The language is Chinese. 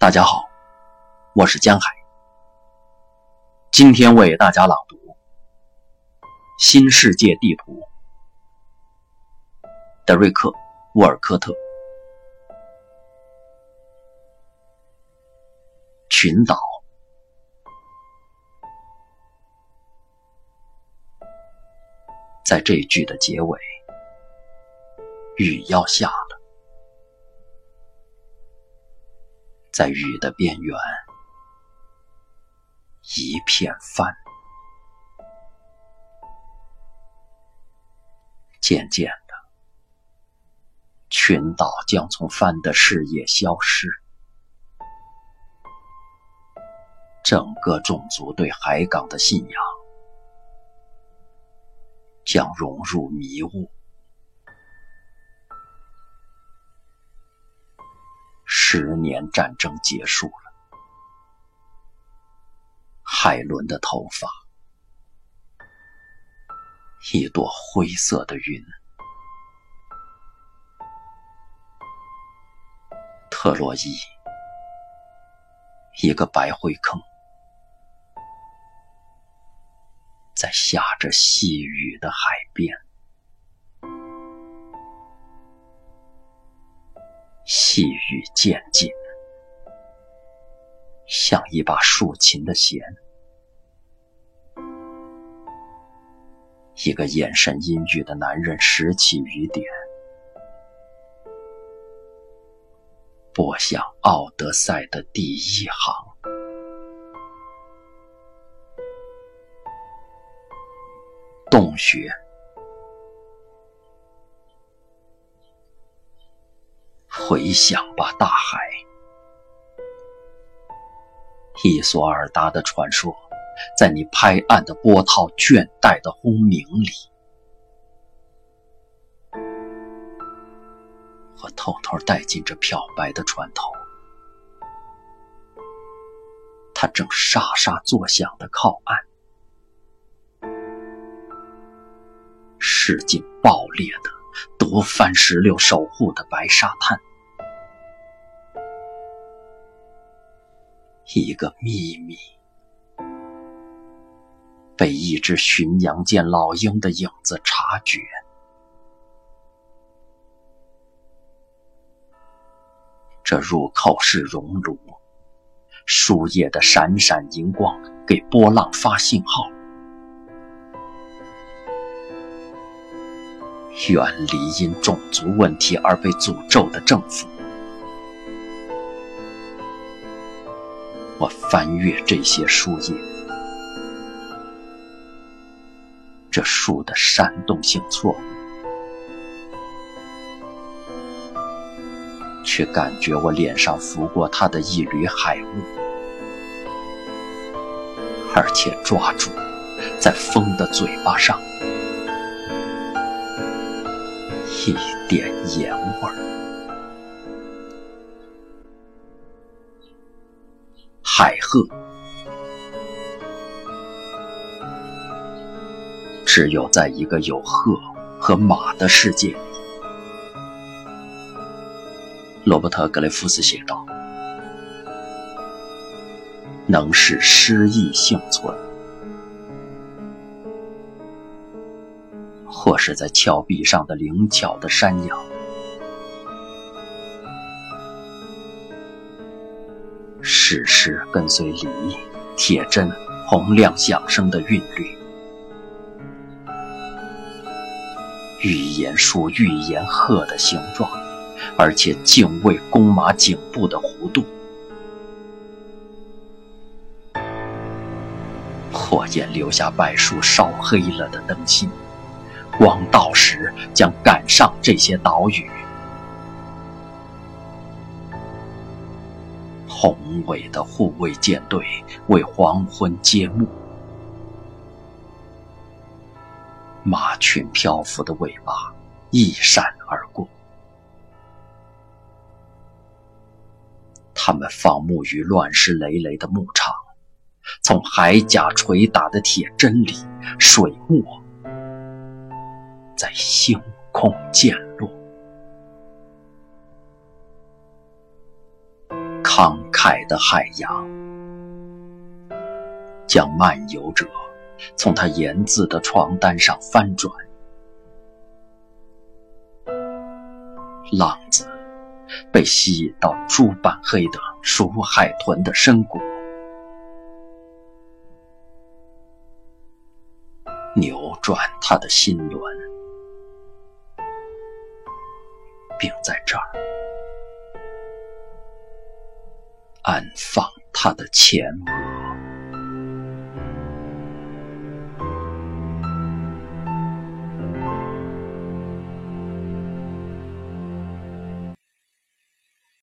大家好，我是江海。今天为大家朗读《新世界地图》，德瑞克·沃尔科特。群岛，在这句的结尾，雨要下在雨的边缘。一片帆，渐渐的，群岛将从帆的视野消失，整个种族对海港的信仰将融入迷雾。十年战争结束了。海伦的头发，一朵灰色的云。特洛伊，一个白灰坑，在下着细雨的海边，细雨渐近，像一把竖琴的弦。一个眼神阴郁的男人拾起雨点，拨向《奥德赛》的第一行。洞穴，回想吧，大海，伊索尔达的传说。在你拍岸的波涛、倦怠的轰鸣里，我偷偷带进这漂白的船头，它正沙沙作响的靠岸，驶进爆裂的夺翻石榴守护的白沙滩，一个秘密。被一只巡洋舰老鹰的影子察觉。这入口是熔炉，树叶的闪闪荧光给波浪发信号。远离因种族问题而被诅咒的政府。我翻阅这些书页。这树的煽动性错误，却感觉我脸上拂过它的一缕海雾，而且抓住在风的嘴巴上一点盐味儿。海鹤。只有在一个有鹤和马的世界里，罗伯特·格雷夫斯写道：“能使诗意幸存，或是在峭壁上的灵巧的山羊，只是跟随礼、铁针、洪亮响声的韵律。”预言树预言鹤的形状，而且敬畏公马颈部的弧度。火焰留下柏树烧黑了的灯芯，光到时将赶上这些岛屿。宏伟的护卫舰队为黄昏揭幕。马群漂浮的尾巴一闪而过，他们放牧于乱石累累的牧场，从海甲捶打的铁针里，水墨在星空溅慷慨的海洋，将漫游者从他言字的床单上翻转。浪子被吸引到朱斑黑的蜀海豚的深谷，扭转他的心轮，并在这儿安放他的前额。